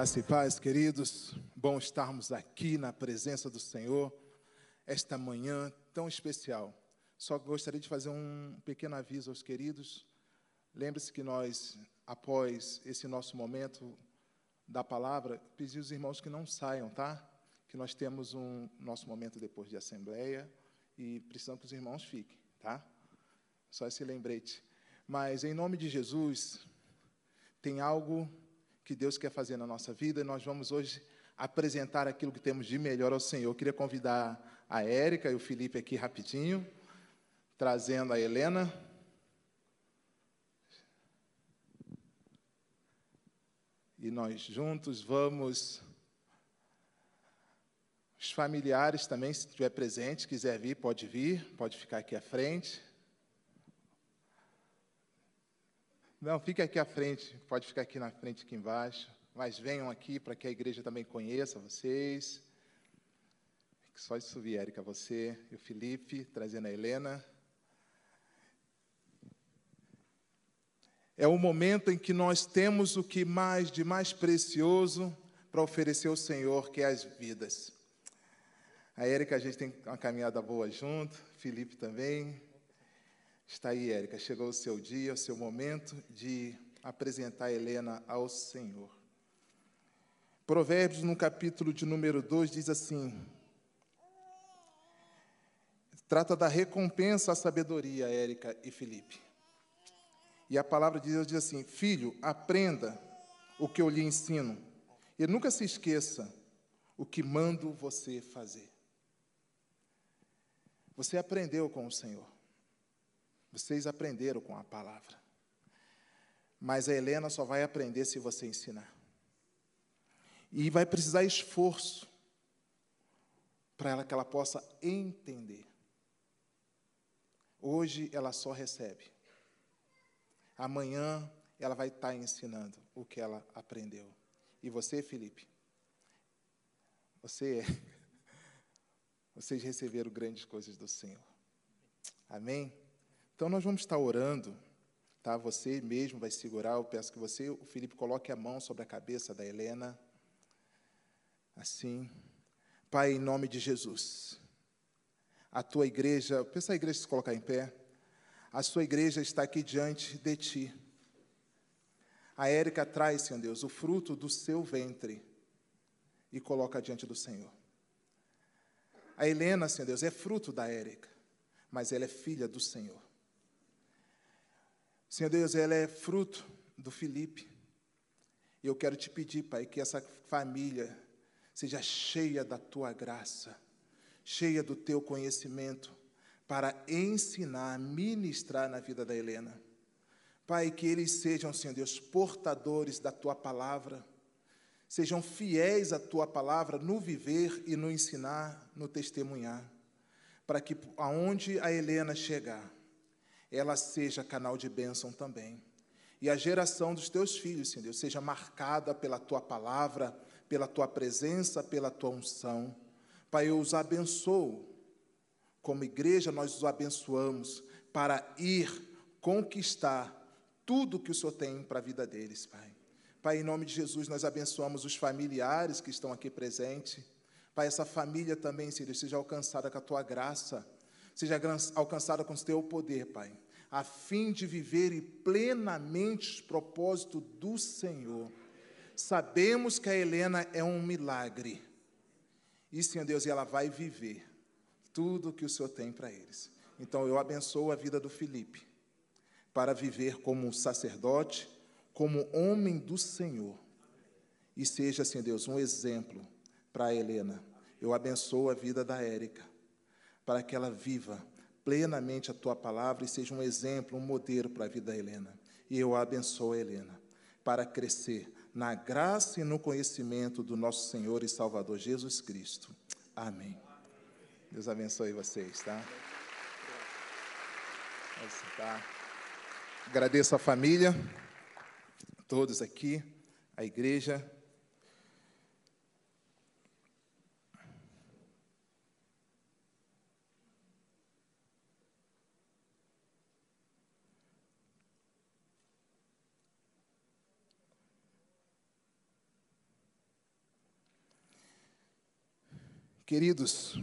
Graça e paz, queridos. Bom estarmos aqui na presença do Senhor esta manhã tão especial. Só gostaria de fazer um pequeno aviso aos queridos. Lembre-se que nós, após esse nosso momento da palavra, pedimos aos irmãos que não saiam, tá? Que nós temos um nosso momento depois de assembleia e precisamos que os irmãos fiquem, tá? Só esse lembrete. Mas em nome de Jesus, tem algo que Deus quer fazer na nossa vida e nós vamos hoje apresentar aquilo que temos de melhor ao Senhor. Eu queria convidar a Érica e o Felipe aqui rapidinho, trazendo a Helena. E nós juntos vamos. Os familiares também, se estiver presente, quiser vir, pode vir, pode ficar aqui à frente. Não, fique aqui à frente, pode ficar aqui na frente, aqui embaixo. Mas venham aqui para que a igreja também conheça vocês. Só isso vir, Érica, você e o Felipe, trazendo a Helena. É o momento em que nós temos o que mais de mais precioso para oferecer ao Senhor, que é as vidas. A Érica, a gente tem uma caminhada boa junto, Felipe também. Está aí, Érica, chegou o seu dia, o seu momento de apresentar Helena ao Senhor. Provérbios, no capítulo de número 2, diz assim: trata da recompensa à sabedoria, Érica e Felipe. E a palavra de Deus diz assim: Filho, aprenda o que eu lhe ensino, e nunca se esqueça o que mando você fazer. Você aprendeu com o Senhor. Vocês aprenderam com a palavra. Mas a Helena só vai aprender se você ensinar. E vai precisar esforço para ela que ela possa entender. Hoje ela só recebe. Amanhã ela vai estar ensinando o que ela aprendeu. E você, Felipe? Você é. Vocês receberam grandes coisas do Senhor. Amém? Então nós vamos estar orando, tá? Você mesmo vai segurar, eu peço que você, o Felipe, coloque a mão sobre a cabeça da Helena. Assim. Pai, em nome de Jesus. A tua igreja, pensa a igreja se colocar em pé. A sua igreja está aqui diante de ti. A Érica traz, Senhor Deus, o fruto do seu ventre e coloca diante do Senhor. A Helena, Senhor Deus, é fruto da Érica, mas ela é filha do Senhor. Senhor Deus, ela é fruto do Felipe. E eu quero te pedir, Pai, que essa família seja cheia da tua graça, cheia do teu conhecimento, para ensinar, ministrar na vida da Helena. Pai, que eles sejam, Senhor Deus, portadores da tua palavra, sejam fiéis à tua palavra no viver e no ensinar, no testemunhar, para que aonde a Helena chegar, ela seja canal de bênção também. E a geração dos teus filhos, Senhor Deus, seja marcada pela tua palavra, pela tua presença, pela tua unção. Pai, eu os abençoo. Como igreja, nós os abençoamos para ir conquistar tudo que o Senhor tem para a vida deles, Pai. Pai, em nome de Jesus, nós abençoamos os familiares que estão aqui presentes. Pai, essa família também, Senhor, seja alcançada com a tua graça seja alcançada com o teu poder, Pai, a fim de viverem plenamente os propósitos do Senhor. Sabemos que a Helena é um milagre. E, Senhor Deus, ela vai viver tudo o que o Senhor tem para eles. Então, eu abençoo a vida do Felipe, para viver como sacerdote, como homem do Senhor. E seja, Senhor Deus, um exemplo para a Helena. Eu abençoo a vida da Érica para que ela viva plenamente a tua palavra e seja um exemplo, um modelo para a vida da Helena. E eu abençoo a Helena para crescer na graça e no conhecimento do nosso Senhor e Salvador Jesus Cristo. Amém. Deus abençoe vocês, tá? tá? Agradeço a família, todos aqui, a igreja. Queridos,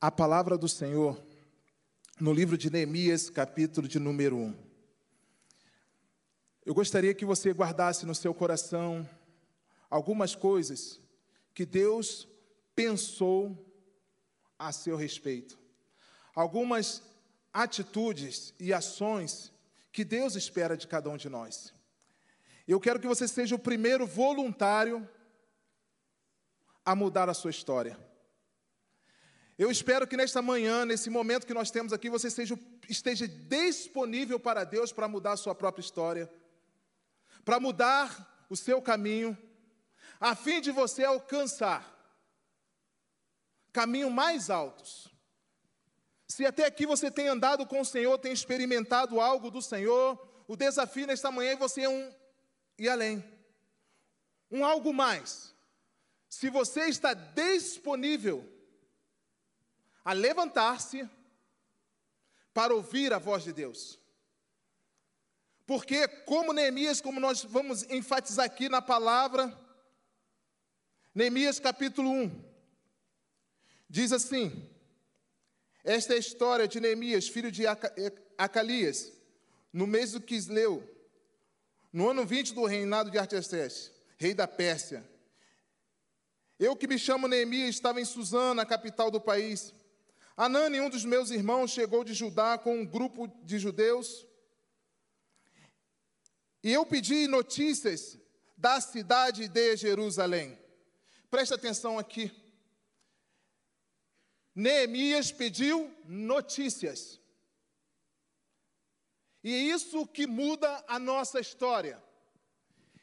a palavra do Senhor no livro de Neemias, capítulo de número 1. Eu gostaria que você guardasse no seu coração algumas coisas que Deus pensou a seu respeito. Algumas atitudes e ações que Deus espera de cada um de nós. Eu quero que você seja o primeiro voluntário a mudar a sua história. Eu espero que nesta manhã, nesse momento que nós temos aqui, você seja, esteja disponível para Deus para mudar a sua própria história, para mudar o seu caminho, a fim de você alcançar caminhos mais altos. Se até aqui você tem andado com o Senhor, tem experimentado algo do Senhor, o desafio nesta manhã é você um ir além, um algo mais. Se você está disponível a levantar-se para ouvir a voz de Deus. Porque, como Neemias, como nós vamos enfatizar aqui na palavra, Neemias capítulo 1, diz assim: Esta é a história de Neemias, filho de Acalias, no mês do Quisleu, no ano 20 do reinado de Artaxerxes, rei da Pérsia. Eu que me chamo Neemias, estava em Suzana, a capital do país. Anani, um dos meus irmãos, chegou de Judá com um grupo de judeus. E eu pedi notícias da cidade de Jerusalém. Preste atenção aqui. Neemias pediu notícias. E isso que muda a nossa história.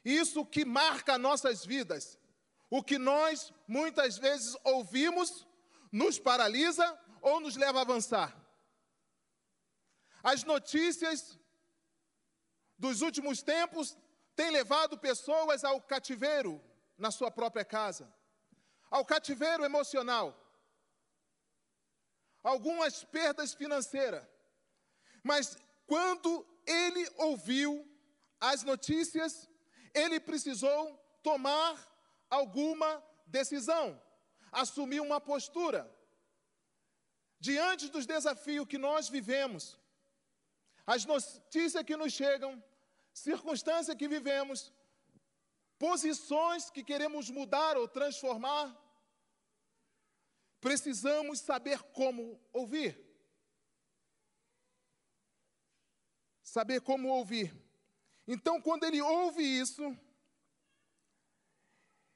Isso que marca nossas vidas. O que nós muitas vezes ouvimos nos paralisa ou nos leva a avançar. As notícias dos últimos tempos têm levado pessoas ao cativeiro na sua própria casa, ao cativeiro emocional, algumas perdas financeiras. Mas quando ele ouviu as notícias, ele precisou tomar alguma decisão, assumir uma postura. Diante dos desafios que nós vivemos, as notícias que nos chegam, circunstâncias que vivemos, posições que queremos mudar ou transformar, precisamos saber como ouvir. Saber como ouvir. Então, quando ele ouve isso,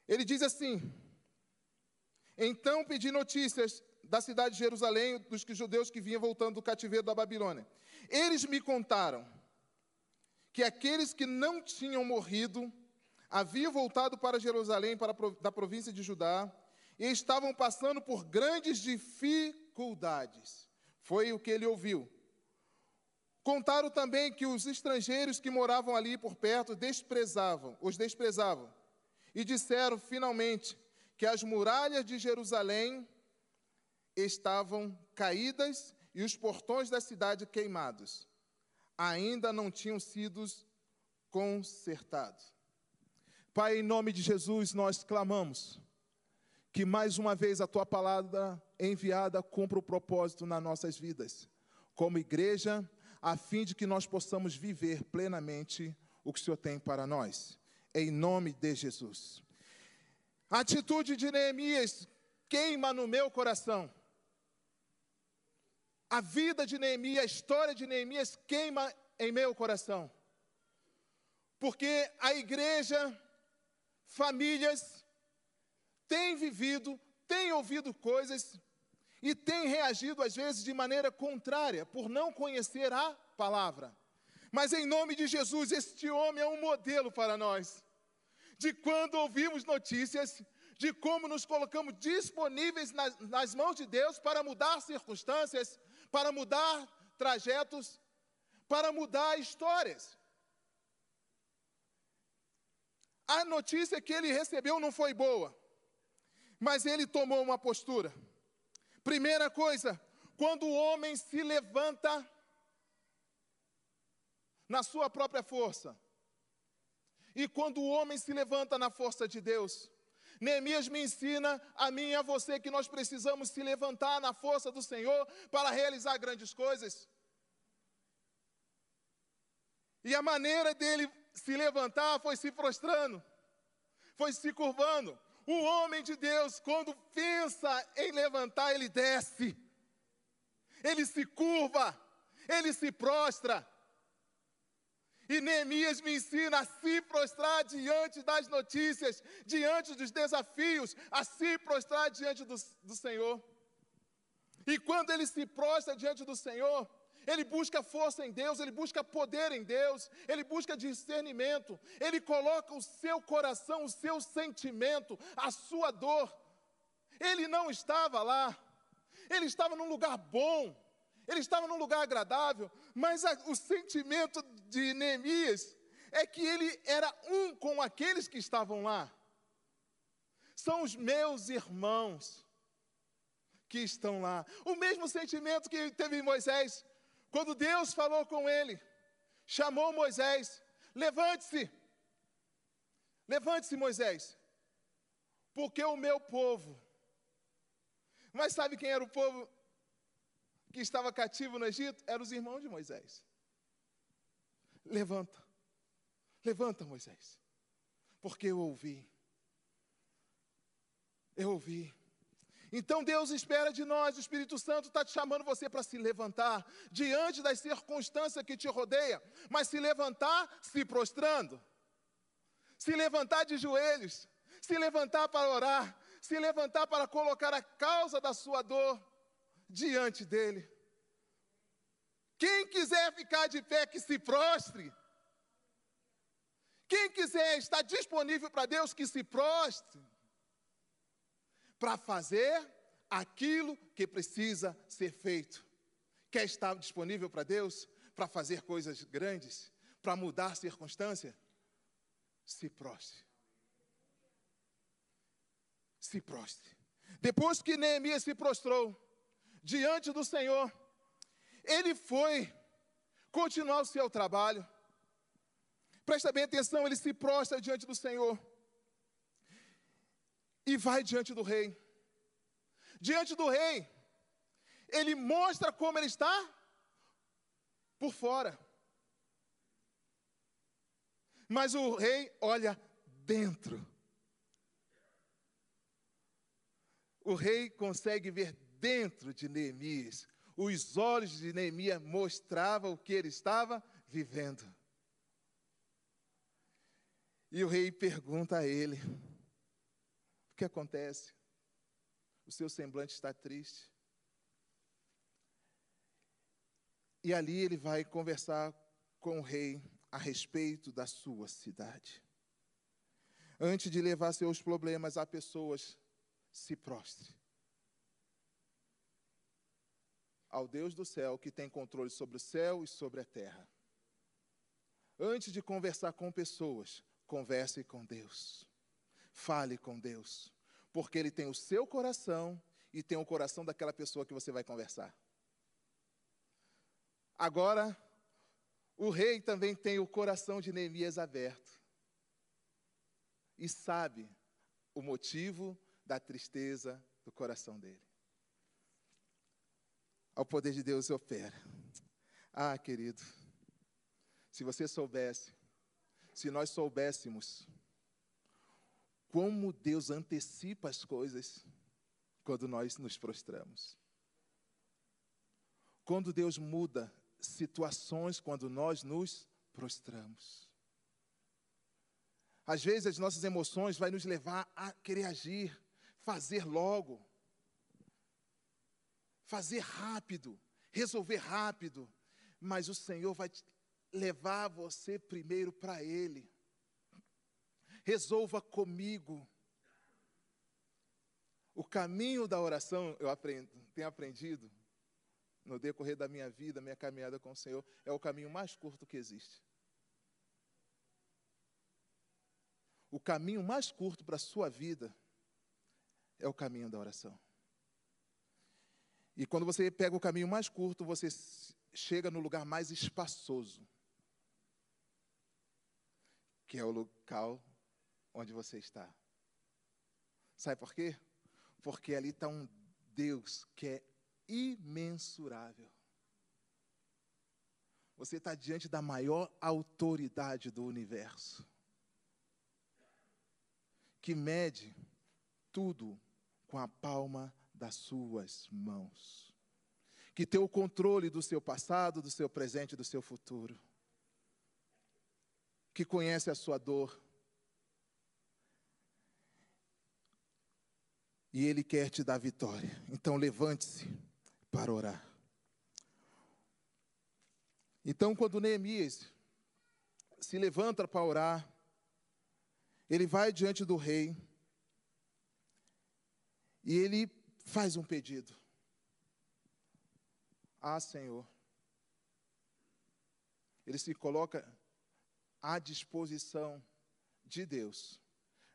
ele diz assim: Então pedi notícias da cidade de Jerusalém, dos judeus que vinham voltando do cativeiro da Babilônia. Eles me contaram que aqueles que não tinham morrido haviam voltado para Jerusalém, para, da província de Judá, e estavam passando por grandes dificuldades. Foi o que ele ouviu. Contaram também que os estrangeiros que moravam ali por perto desprezavam, os desprezavam e disseram finalmente que as muralhas de Jerusalém estavam caídas e os portões da cidade queimados. Ainda não tinham sido consertados. Pai, em nome de Jesus, nós clamamos que mais uma vez a tua palavra enviada cumpra o propósito nas nossas vidas, como igreja, a fim de que nós possamos viver plenamente o que o Senhor tem para nós em nome de Jesus. A atitude de Neemias queima no meu coração. A vida de Neemias, a história de Neemias queima em meu coração. Porque a igreja, famílias, têm vivido, têm ouvido coisas e têm reagido às vezes de maneira contrária, por não conhecer a palavra. Mas em nome de Jesus, este homem é um modelo para nós. De quando ouvimos notícias, de como nos colocamos disponíveis nas, nas mãos de Deus para mudar circunstâncias, para mudar trajetos, para mudar histórias. A notícia que ele recebeu não foi boa, mas ele tomou uma postura. Primeira coisa, quando o homem se levanta na sua própria força. E quando o homem se levanta na força de Deus, Neemias me ensina a mim e a você que nós precisamos se levantar na força do Senhor para realizar grandes coisas. E a maneira dele se levantar foi se prostrando, foi se curvando. O homem de Deus, quando pensa em levantar, ele desce, ele se curva, ele se prostra. E Neemias me ensina a se prostrar diante das notícias, diante dos desafios, a se prostrar diante do, do Senhor. E quando ele se prostra diante do Senhor, ele busca força em Deus, ele busca poder em Deus, ele busca discernimento, ele coloca o seu coração, o seu sentimento, a sua dor. Ele não estava lá, ele estava num lugar bom, ele estava num lugar agradável, mas a, o sentimento de Neemias é que ele era um com aqueles que estavam lá. São os meus irmãos que estão lá. O mesmo sentimento que teve Moisés, quando Deus falou com ele, chamou Moisés: levante-se, levante-se, Moisés, porque o meu povo. Mas sabe quem era o povo que estava cativo no Egito eram os irmãos de Moisés. Levanta, levanta, Moisés, porque eu ouvi. Eu ouvi. Então Deus espera de nós, o Espírito Santo está te chamando você para se levantar diante das circunstâncias que te rodeia, mas se levantar se prostrando, se levantar de joelhos, se levantar para orar, se levantar para colocar a causa da sua dor diante dele. Quem quiser ficar de pé, que se prostre. Quem quiser estar disponível para Deus, que se prostre. Para fazer aquilo que precisa ser feito. Quer estar disponível para Deus? Para fazer coisas grandes? Para mudar circunstância? Se prostre. Se prostre. Depois que Neemias se prostrou, diante do Senhor. Ele foi continuar o seu trabalho. Presta bem atenção, ele se prostra diante do Senhor e vai diante do rei. Diante do rei, ele mostra como ele está por fora. Mas o rei olha dentro. O rei consegue ver dentro de Neemias. Os olhos de Neemias mostravam o que ele estava vivendo. E o rei pergunta a ele: O que acontece? O seu semblante está triste. E ali ele vai conversar com o rei a respeito da sua cidade. Antes de levar seus problemas a pessoas, se prostre. Ao Deus do céu que tem controle sobre o céu e sobre a terra. Antes de conversar com pessoas, converse com Deus. Fale com Deus, porque Ele tem o seu coração e tem o coração daquela pessoa que você vai conversar. Agora, o rei também tem o coração de Neemias aberto e sabe o motivo da tristeza do coração dele ao poder de Deus opera. Ah, querido, se você soubesse, se nós soubéssemos como Deus antecipa as coisas quando nós nos prostramos. Quando Deus muda situações quando nós nos prostramos. Às vezes as nossas emoções vai nos levar a querer agir, fazer logo fazer rápido, resolver rápido, mas o Senhor vai levar você primeiro para Ele. Resolva comigo. O caminho da oração, eu aprendo, tenho aprendido no decorrer da minha vida, minha caminhada com o Senhor, é o caminho mais curto que existe. O caminho mais curto para a sua vida é o caminho da oração. E quando você pega o caminho mais curto, você chega no lugar mais espaçoso, que é o local onde você está. Sabe por quê? Porque ali está um Deus que é imensurável. Você está diante da maior autoridade do universo, que mede tudo com a palma das suas mãos, que tem o controle do seu passado, do seu presente e do seu futuro, que conhece a sua dor, e Ele quer te dar vitória. Então levante-se para orar. Então, quando Neemias se levanta para orar, ele vai diante do rei e ele faz um pedido. Ah, Senhor. Ele se coloca à disposição de Deus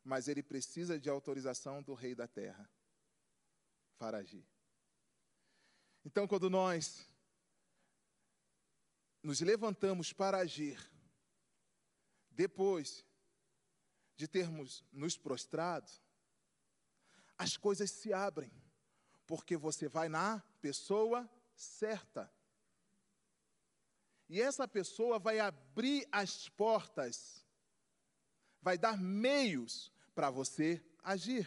mas ele precisa de autorização do rei da terra para agir. Então, quando nós nos levantamos para agir, depois de termos nos prostrado, as coisas se abrem, porque você vai na pessoa certa. E essa pessoa vai abrir as portas, vai dar meios para você agir.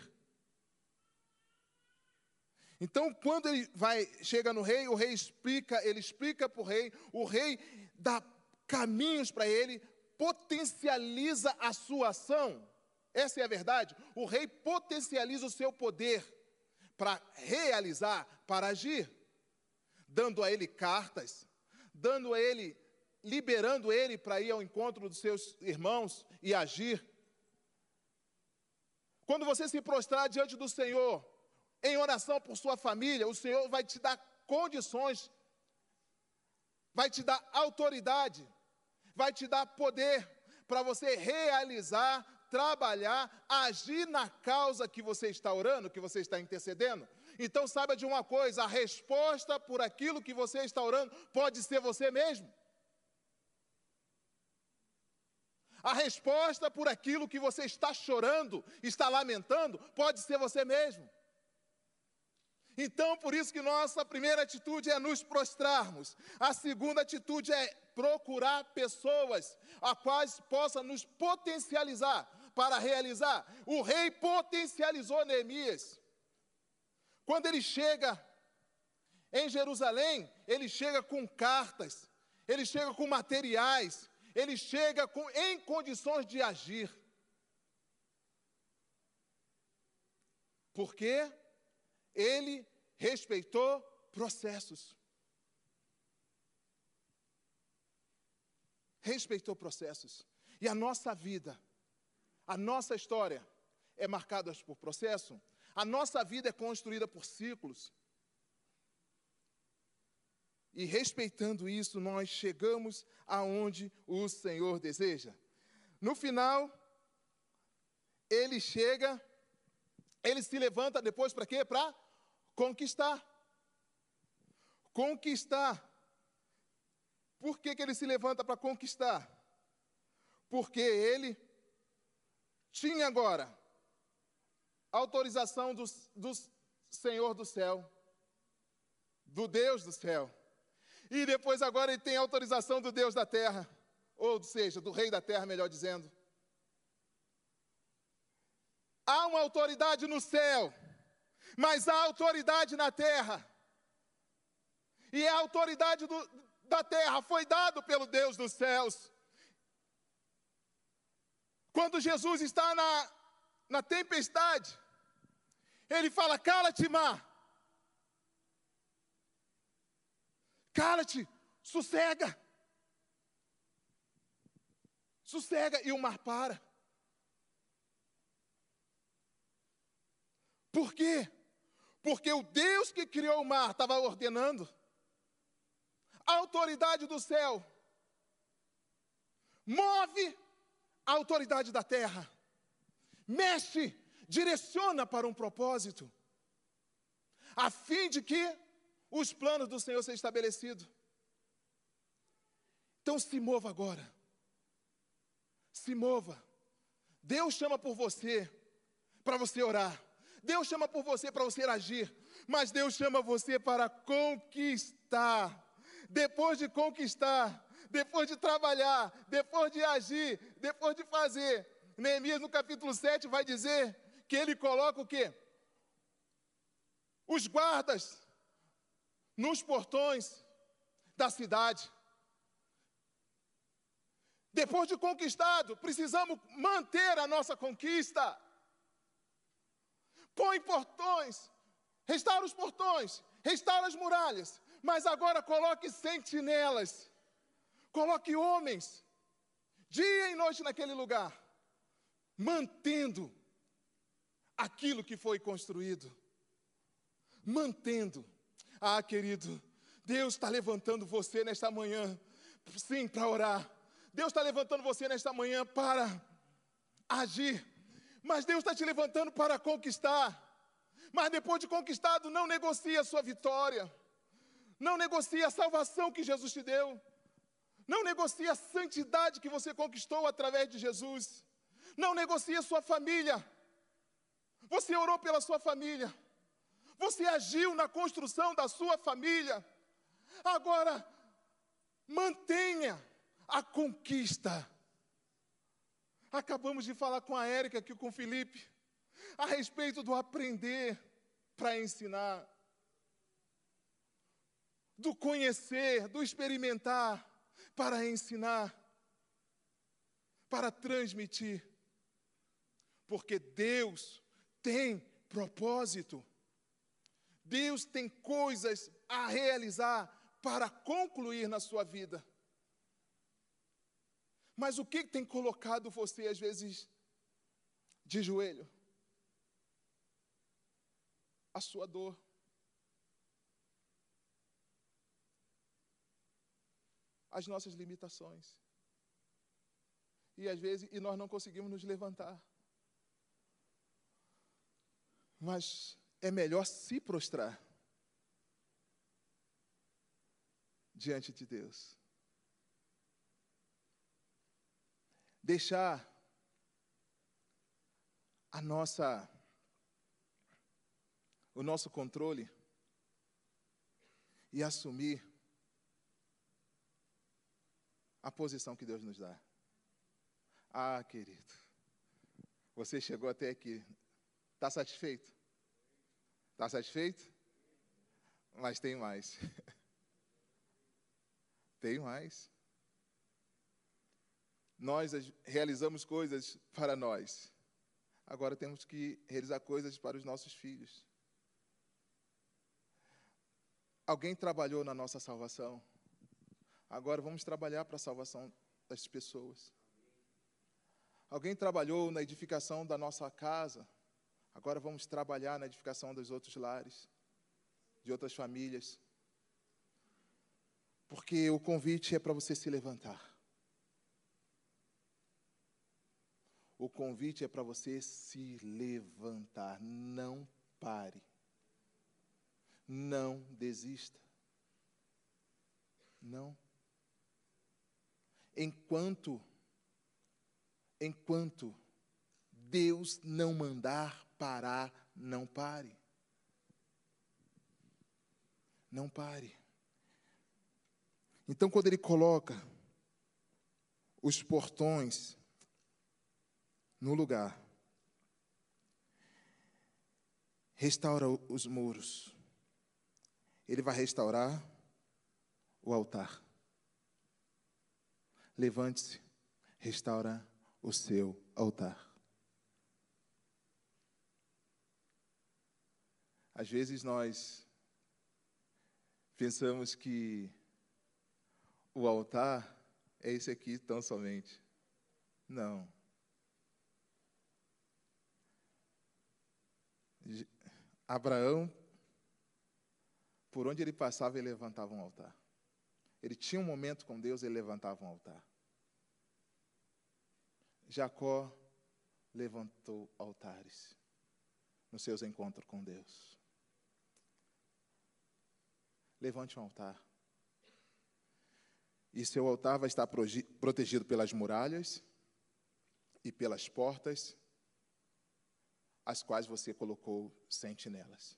Então, quando ele vai, chega no rei, o rei explica, ele explica para o rei, o rei dá caminhos para ele, potencializa a sua ação. Essa é a verdade. O rei potencializa o seu poder para realizar, para agir, dando a ele cartas, dando a ele, liberando ele para ir ao encontro dos seus irmãos e agir. Quando você se prostrar diante do Senhor, em oração por sua família, o Senhor vai te dar condições, vai te dar autoridade, vai te dar poder para você realizar, trabalhar, agir na causa que você está orando, que você está intercedendo. Então saiba de uma coisa: a resposta por aquilo que você está orando pode ser você mesmo. A resposta por aquilo que você está chorando, está lamentando, pode ser você mesmo. Então, por isso que nossa primeira atitude é nos prostrarmos. A segunda atitude é procurar pessoas a quais possa nos potencializar para realizar. O rei potencializou Neemias. Quando ele chega em Jerusalém, ele chega com cartas, ele chega com materiais, ele chega com, em condições de agir. Porque ele respeitou processos. Respeitou processos. E a nossa vida, a nossa história é marcada por processo. A nossa vida é construída por ciclos. E respeitando isso, nós chegamos aonde o Senhor deseja. No final, ele chega, ele se levanta depois para quê? Para conquistar. Conquistar. Por que, que ele se levanta para conquistar? Porque ele tinha agora autorização do, do Senhor do céu, do Deus do céu. E depois agora ele tem autorização do Deus da terra, ou seja, do rei da terra, melhor dizendo. Há uma autoridade no céu, mas há autoridade na terra. E a autoridade do, da terra foi dado pelo Deus dos céus. Quando Jesus está na, na tempestade, ele fala: Cala-te, mar. Cala-te, sossega. Sossega e o mar para. Por quê? Porque o Deus que criou o mar estava ordenando. A autoridade do céu move a autoridade da terra, mexe, direciona para um propósito, a fim de que os planos do Senhor sejam estabelecidos. Então se mova agora. Se mova. Deus chama por você para você orar. Deus chama por você para você agir, mas Deus chama você para conquistar. Depois de conquistar, depois de trabalhar, depois de agir, depois de fazer, Neemias no capítulo 7 vai dizer que ele coloca o quê? Os guardas nos portões da cidade. Depois de conquistado, precisamos manter a nossa conquista. Põe portões, restaura os portões, restaura as muralhas, mas agora coloque sentinelas, coloque homens, dia e noite naquele lugar, mantendo aquilo que foi construído. Mantendo. Ah, querido, Deus está levantando você nesta manhã, sim, para orar. Deus está levantando você nesta manhã para agir. Mas Deus está te levantando para conquistar. Mas depois de conquistado, não negocie a sua vitória. Não negocie a salvação que Jesus te deu. Não negocie a santidade que você conquistou através de Jesus. Não negocie a sua família. Você orou pela sua família. Você agiu na construção da sua família. Agora, mantenha a conquista. Acabamos de falar com a Érica aqui com o Felipe a respeito do aprender para ensinar, do conhecer, do experimentar para ensinar, para transmitir. Porque Deus tem propósito. Deus tem coisas a realizar para concluir na sua vida. Mas o que tem colocado você, às vezes, de joelho? A sua dor. As nossas limitações. E às vezes, e nós não conseguimos nos levantar. Mas é melhor se prostrar diante de Deus. Deixar a nossa o nosso controle e assumir a posição que Deus nos dá. Ah, querido, você chegou até aqui. Está satisfeito? Está satisfeito? Mas tem mais. tem mais. Nós realizamos coisas para nós. Agora temos que realizar coisas para os nossos filhos. Alguém trabalhou na nossa salvação. Agora vamos trabalhar para a salvação das pessoas. Alguém trabalhou na edificação da nossa casa. Agora vamos trabalhar na edificação dos outros lares, de outras famílias. Porque o convite é para você se levantar. O convite é para você se levantar. Não pare. Não desista. Não. Enquanto, enquanto Deus não mandar parar, não pare. Não pare. Então, quando ele coloca os portões no lugar, restaura os muros, ele vai restaurar o altar. Levante-se, restaura o seu altar. Às vezes nós pensamos que o altar é esse aqui tão somente. Não. Abraão, por onde ele passava, ele levantava um altar. Ele tinha um momento com Deus, ele levantava um altar. Jacó levantou altares nos seus encontros com Deus levante um altar. E seu altar vai estar protegido pelas muralhas e pelas portas, as quais você colocou sentinelas.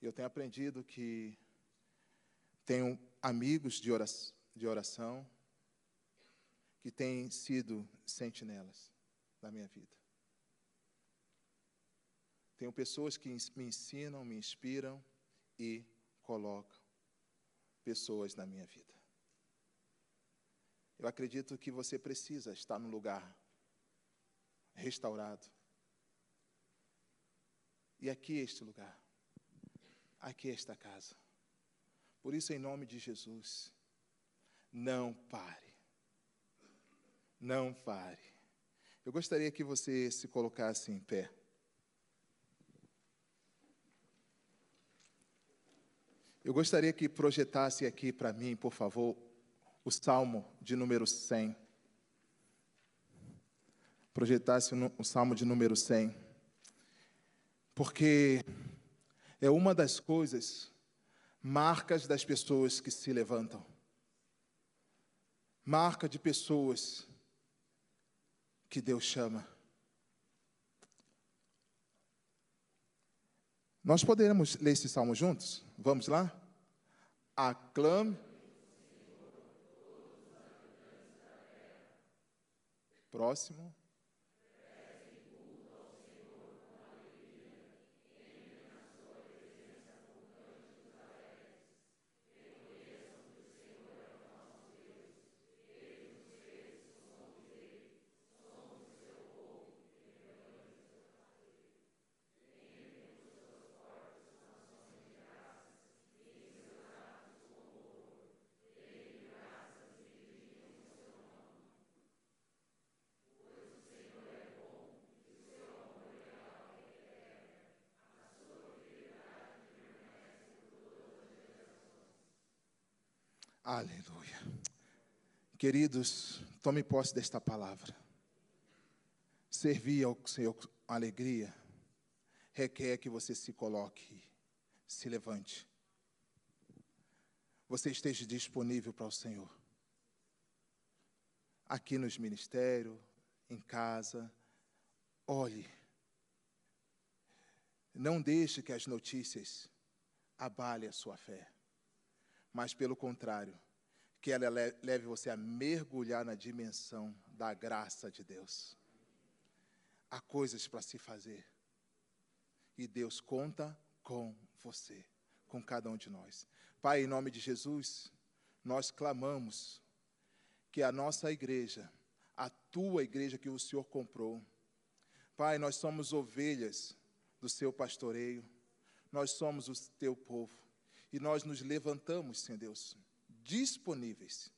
Eu tenho aprendido que tenho amigos de oração, de oração que têm sido sentinelas na minha vida. Tenho pessoas que me ensinam, me inspiram e colocam pessoas na minha vida. Eu acredito que você precisa estar num lugar restaurado. E aqui é este lugar. Aqui é esta casa. Por isso, em nome de Jesus, não pare. Não pare. Eu gostaria que você se colocasse em pé. Eu gostaria que projetasse aqui para mim, por favor, o Salmo de número 100. Projetasse o Salmo de número 100. Porque é uma das coisas marcas das pessoas que se levantam. Marca de pessoas que Deus chama. Nós poderemos ler esse salmo juntos? Vamos lá? Aclame. Próximo. Aleluia. Queridos, tome posse desta palavra. Servir ao Senhor com alegria requer que você se coloque, se levante. Você esteja disponível para o Senhor. Aqui nos ministérios, em casa, olhe. Não deixe que as notícias abalem a sua fé mas pelo contrário, que ela leve você a mergulhar na dimensão da graça de Deus. Há coisas para se fazer. E Deus conta com você, com cada um de nós. Pai, em nome de Jesus, nós clamamos que a nossa igreja, a tua igreja que o Senhor comprou, Pai, nós somos ovelhas do seu pastoreio, nós somos o teu povo e nós nos levantamos, Senhor Deus, disponíveis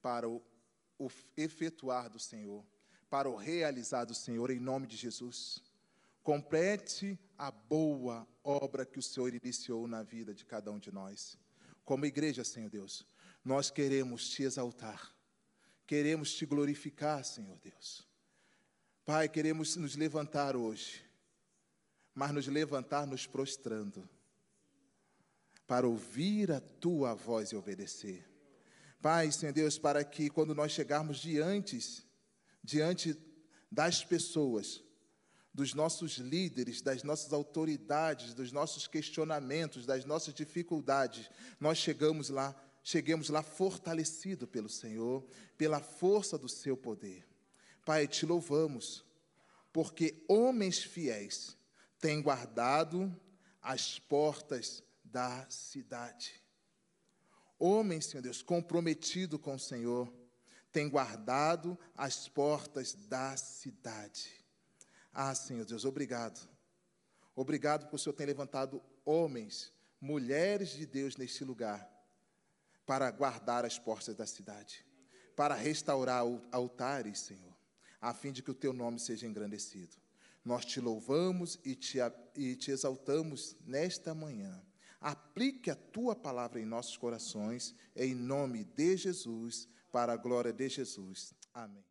para o, o efetuar do Senhor, para o realizar do Senhor, em nome de Jesus. Complete a boa obra que o Senhor iniciou na vida de cada um de nós. Como igreja, Senhor Deus, nós queremos te exaltar, queremos te glorificar, Senhor Deus. Pai, queremos nos levantar hoje, mas nos levantar nos prostrando para ouvir a tua voz e obedecer. Pai, Senhor Deus, para que quando nós chegarmos diante, diante das pessoas, dos nossos líderes, das nossas autoridades, dos nossos questionamentos, das nossas dificuldades, nós chegamos lá, cheguemos lá fortalecido pelo Senhor, pela força do seu poder. Pai, te louvamos, porque homens fiéis têm guardado as portas da cidade. Homem, Senhor Deus, comprometido com o Senhor, tem guardado as portas da cidade. Ah, Senhor Deus, obrigado. Obrigado porque o Senhor tem levantado homens, mulheres de Deus neste lugar, para guardar as portas da cidade, para restaurar altares, Senhor, a fim de que o teu nome seja engrandecido. Nós te louvamos e te, e te exaltamos nesta manhã Aplique a tua palavra em nossos corações, em nome de Jesus, para a glória de Jesus. Amém.